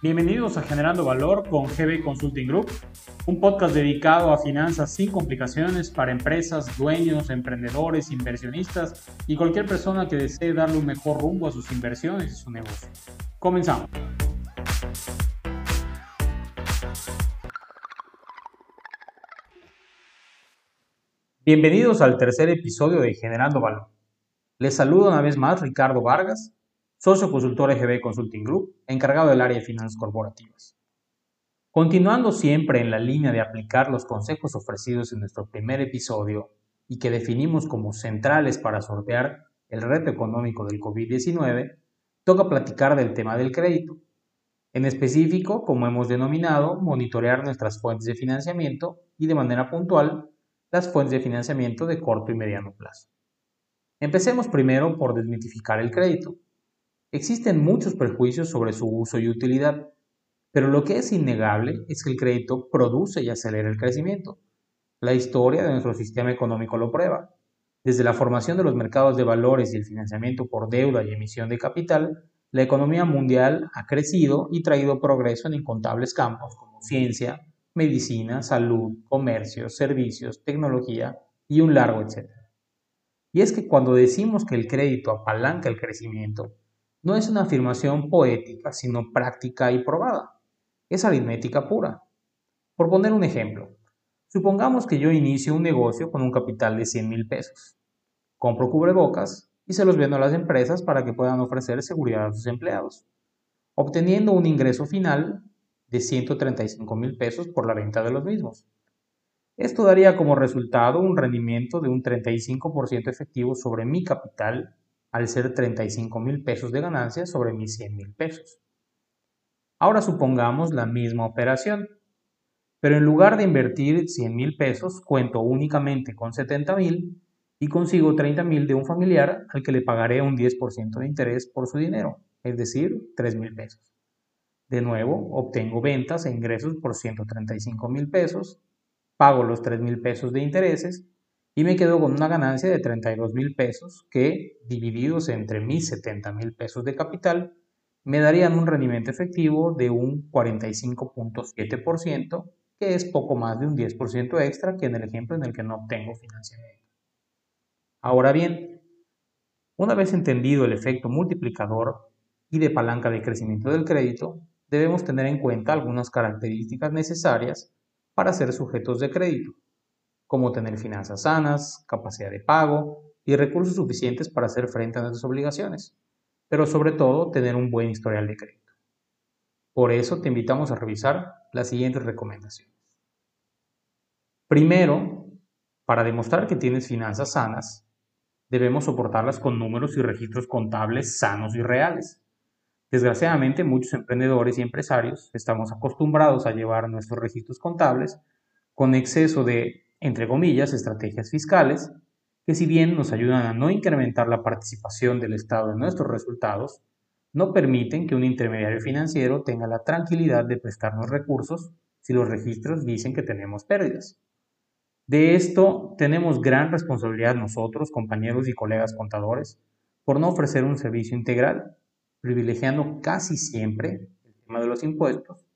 Bienvenidos a Generando Valor con GB Consulting Group, un podcast dedicado a finanzas sin complicaciones para empresas, dueños, emprendedores, inversionistas y cualquier persona que desee darle un mejor rumbo a sus inversiones y su negocio. Comenzamos. Bienvenidos al tercer episodio de Generando Valor. Les saludo una vez más Ricardo Vargas, socio consultor EGB Consulting Group, encargado del área de finanzas corporativas. Continuando siempre en la línea de aplicar los consejos ofrecidos en nuestro primer episodio y que definimos como centrales para sortear el reto económico del COVID-19, toca platicar del tema del crédito. En específico, como hemos denominado, monitorear nuestras fuentes de financiamiento y de manera puntual las fuentes de financiamiento de corto y mediano plazo. Empecemos primero por desmitificar el crédito. Existen muchos prejuicios sobre su uso y utilidad, pero lo que es innegable es que el crédito produce y acelera el crecimiento. La historia de nuestro sistema económico lo prueba. Desde la formación de los mercados de valores y el financiamiento por deuda y emisión de capital, la economía mundial ha crecido y traído progreso en incontables campos como ciencia, medicina, salud, comercio, servicios, tecnología y un largo etcétera. Y es que cuando decimos que el crédito apalanca el crecimiento, no es una afirmación poética, sino práctica y probada. Es aritmética pura. Por poner un ejemplo, supongamos que yo inicio un negocio con un capital de 100 mil pesos. Compro cubrebocas y se los vendo a las empresas para que puedan ofrecer seguridad a sus empleados, obteniendo un ingreso final de 135 mil pesos por la venta de los mismos. Esto daría como resultado un rendimiento de un 35% efectivo sobre mi capital al ser 35 mil pesos de ganancia sobre mis 100 mil pesos. Ahora supongamos la misma operación, pero en lugar de invertir 100 mil pesos, cuento únicamente con 70 mil y consigo 30 mil de un familiar al que le pagaré un 10% de interés por su dinero, es decir, 3 mil pesos. De nuevo, obtengo ventas e ingresos por 135 mil pesos, pago los 3 mil pesos de intereses y me quedo con una ganancia de 32 mil pesos que, divididos entre mis 70 mil pesos de capital, me darían un rendimiento efectivo de un 45.7%, que es poco más de un 10% extra que en el ejemplo en el que no obtengo financiamiento. Ahora bien, una vez entendido el efecto multiplicador y de palanca de crecimiento del crédito, debemos tener en cuenta algunas características necesarias para ser sujetos de crédito, como tener finanzas sanas, capacidad de pago y recursos suficientes para hacer frente a nuestras obligaciones, pero sobre todo tener un buen historial de crédito. Por eso te invitamos a revisar las siguientes recomendaciones. Primero, para demostrar que tienes finanzas sanas, debemos soportarlas con números y registros contables sanos y reales. Desgraciadamente, muchos emprendedores y empresarios estamos acostumbrados a llevar nuestros registros contables con exceso de, entre comillas, estrategias fiscales, que si bien nos ayudan a no incrementar la participación del Estado en nuestros resultados, no permiten que un intermediario financiero tenga la tranquilidad de prestarnos recursos si los registros dicen que tenemos pérdidas. De esto tenemos gran responsabilidad nosotros, compañeros y colegas contadores, por no ofrecer un servicio integral privilegiando casi siempre el tema de los impuestos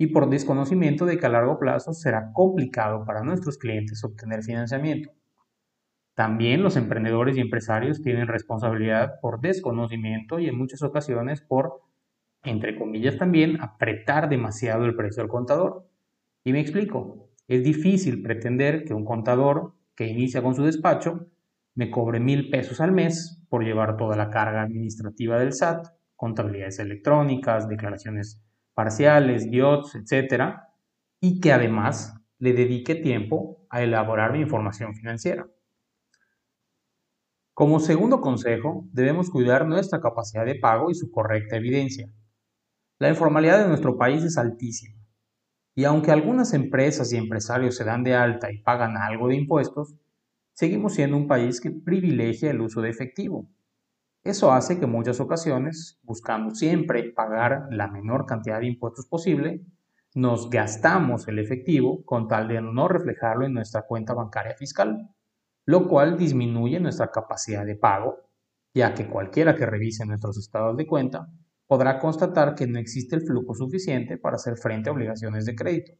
y por desconocimiento de que a largo plazo será complicado para nuestros clientes obtener financiamiento. También los emprendedores y empresarios tienen responsabilidad por desconocimiento y en muchas ocasiones por, entre comillas también, apretar demasiado el precio al contador. Y me explico, es difícil pretender que un contador que inicia con su despacho me cobre mil pesos al mes por llevar toda la carga administrativa del SAT contabilidades electrónicas, declaraciones parciales, DIOTS, etc. Y que además le dedique tiempo a elaborar mi información financiera. Como segundo consejo, debemos cuidar nuestra capacidad de pago y su correcta evidencia. La informalidad de nuestro país es altísima. Y aunque algunas empresas y empresarios se dan de alta y pagan algo de impuestos, seguimos siendo un país que privilegia el uso de efectivo, eso hace que muchas ocasiones, buscando siempre pagar la menor cantidad de impuestos posible, nos gastamos el efectivo con tal de no reflejarlo en nuestra cuenta bancaria fiscal, lo cual disminuye nuestra capacidad de pago, ya que cualquiera que revise nuestros estados de cuenta podrá constatar que no existe el flujo suficiente para hacer frente a obligaciones de crédito.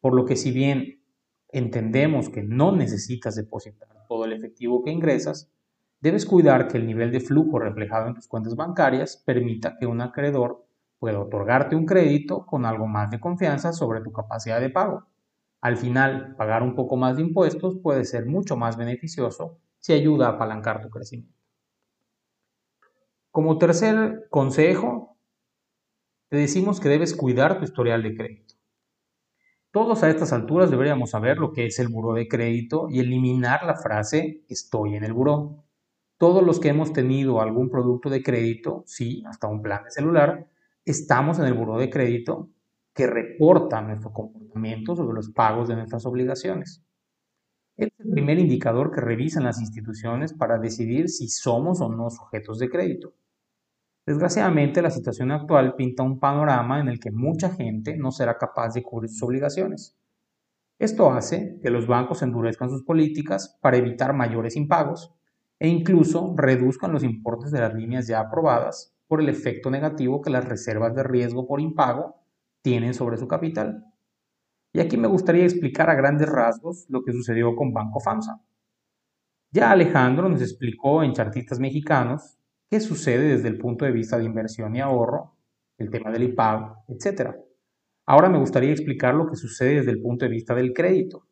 Por lo que si bien entendemos que no necesitas depositar todo el efectivo que ingresas, debes cuidar que el nivel de flujo reflejado en tus cuentas bancarias permita que un acreedor pueda otorgarte un crédito con algo más de confianza sobre tu capacidad de pago. Al final, pagar un poco más de impuestos puede ser mucho más beneficioso si ayuda a apalancar tu crecimiento. Como tercer consejo, te decimos que debes cuidar tu historial de crédito. Todos a estas alturas deberíamos saber lo que es el buró de crédito y eliminar la frase estoy en el buró. Todos los que hemos tenido algún producto de crédito, sí, hasta un plan de celular, estamos en el buró de crédito que reporta nuestro comportamiento sobre los pagos de nuestras obligaciones. Es el primer indicador que revisan las instituciones para decidir si somos o no sujetos de crédito. Desgraciadamente, la situación actual pinta un panorama en el que mucha gente no será capaz de cubrir sus obligaciones. Esto hace que los bancos endurezcan sus políticas para evitar mayores impagos e incluso reduzcan los importes de las líneas ya aprobadas por el efecto negativo que las reservas de riesgo por impago tienen sobre su capital. Y aquí me gustaría explicar a grandes rasgos lo que sucedió con Banco FAMSA. Ya Alejandro nos explicó en Chartistas Mexicanos qué sucede desde el punto de vista de inversión y ahorro, el tema del IPAG, etc. Ahora me gustaría explicar lo que sucede desde el punto de vista del crédito,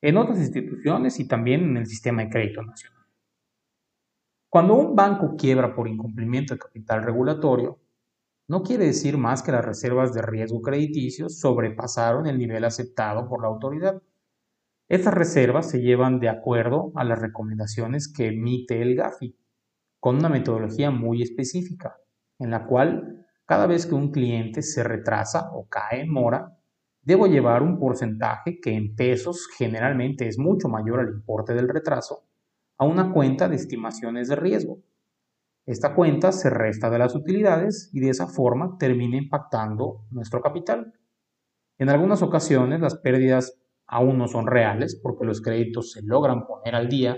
en otras instituciones y también en el sistema de crédito nacional. Cuando un banco quiebra por incumplimiento de capital regulatorio, no quiere decir más que las reservas de riesgo crediticio sobrepasaron el nivel aceptado por la autoridad. Estas reservas se llevan de acuerdo a las recomendaciones que emite el GAFI, con una metodología muy específica, en la cual cada vez que un cliente se retrasa o cae en mora, debo llevar un porcentaje que en pesos generalmente es mucho mayor al importe del retraso a una cuenta de estimaciones de riesgo. Esta cuenta se resta de las utilidades y de esa forma termina impactando nuestro capital. En algunas ocasiones las pérdidas aún no son reales porque los créditos se logran poner al día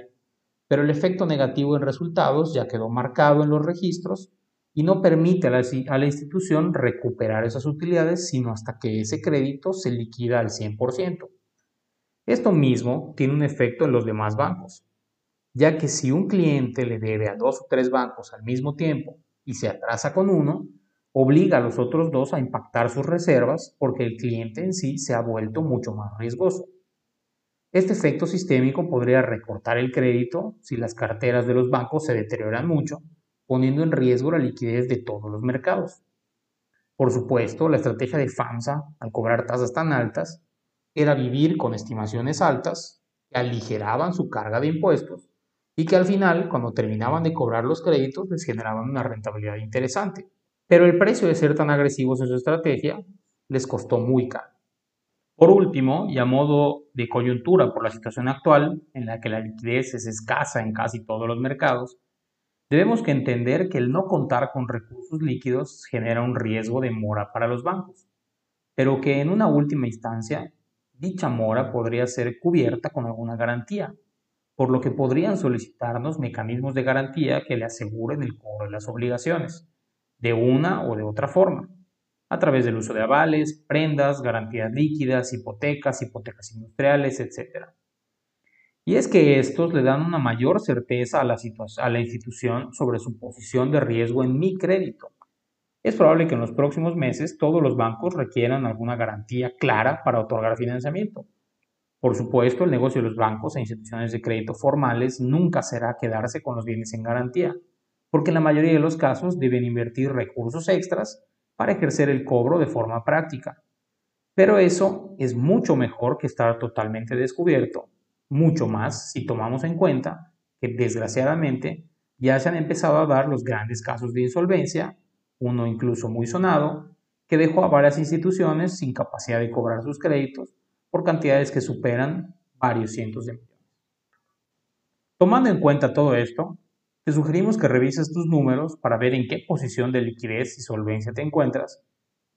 pero el efecto negativo en resultados ya quedó marcado en los registros y no permite a la, institución recuperar esas utilidades sino hasta que ese crédito se liquida al 100%. Esto mismo tiene un efecto en los demás bancos, ya que si un cliente le debe a dos o tres bancos al mismo tiempo y se atrasa con uno, obliga a los otros dos a impactar sus reservas porque el cliente en sí se ha vuelto mucho más riesgoso. Este efecto sistémico podría recortar el crédito si las carteras de los bancos se deterioran mucho, poniendo en riesgo la liquidez de todos los mercados. Por supuesto, la estrategia de FAMSA, al cobrar tasas tan altas, era vivir con estimaciones altas que aligeraban su carga de impuestos y que al final, cuando terminaban de cobrar los créditos, les generaban una rentabilidad interesante. Pero el precio de ser tan agresivos en su estrategia les costó muy caro. Por último, y a modo de coyuntura por la situación actual, en la que la liquidez es escasa en casi todos los mercados, debemos que entender que el no contar con recursos líquidos genera un riesgo de mora para los bancos, pero que en una última instancia, dicha mora podría ser cubierta con alguna garantía, por lo que podrían solicitarnos mecanismos de garantía que le aseguren el cobro de las obligaciones, de una o de otra forma a través del uso de avales, prendas, garantías líquidas, hipotecas, hipotecas industriales, etc. Y es que estos le dan una mayor certeza a la, a la institución sobre su posición de riesgo en mi crédito. Es probable que en los próximos meses todos los bancos requieran alguna garantía clara para otorgar financiamiento. Por supuesto, el negocio de los bancos e instituciones de crédito formales nunca será quedarse con los bienes en garantía, porque en la mayoría de los casos deben invertir recursos extras para ejercer el cobro de forma práctica. Pero eso es mucho mejor que estar totalmente descubierto, mucho más si tomamos en cuenta que desgraciadamente ya se han empezado a dar los grandes casos de insolvencia, uno incluso muy sonado, que dejó a varias instituciones sin capacidad de cobrar sus créditos por cantidades que superan varios cientos de millones. Tomando en cuenta todo esto, te sugerimos que revises tus números para ver en qué posición de liquidez y solvencia te encuentras,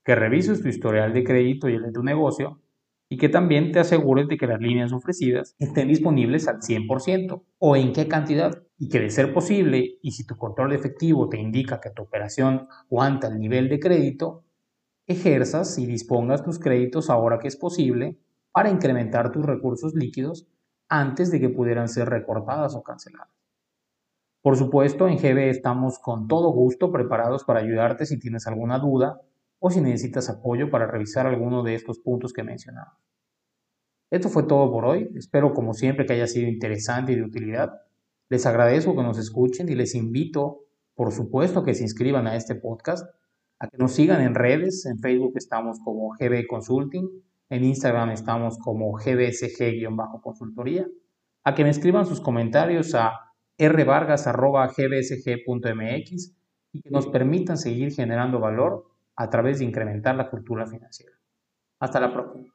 que revises tu historial de crédito y el de tu negocio, y que también te asegures de que las líneas ofrecidas estén disponibles al 100% o en qué cantidad y que de ser posible, y si tu control de efectivo te indica que tu operación aguanta el nivel de crédito, ejerzas y dispongas tus créditos ahora que es posible para incrementar tus recursos líquidos antes de que pudieran ser recortadas o canceladas. Por supuesto, en GB estamos con todo gusto preparados para ayudarte si tienes alguna duda o si necesitas apoyo para revisar alguno de estos puntos que mencionamos. Esto fue todo por hoy. Espero como siempre que haya sido interesante y de utilidad. Les agradezco que nos escuchen y les invito, por supuesto, que se inscriban a este podcast, a que nos sigan en redes. En Facebook estamos como GB Consulting, en Instagram estamos como gbsg-consultoría, a que me escriban sus comentarios a rvargas.gbsg.mx y que nos permitan seguir generando valor a través de incrementar la cultura financiera. Hasta la próxima.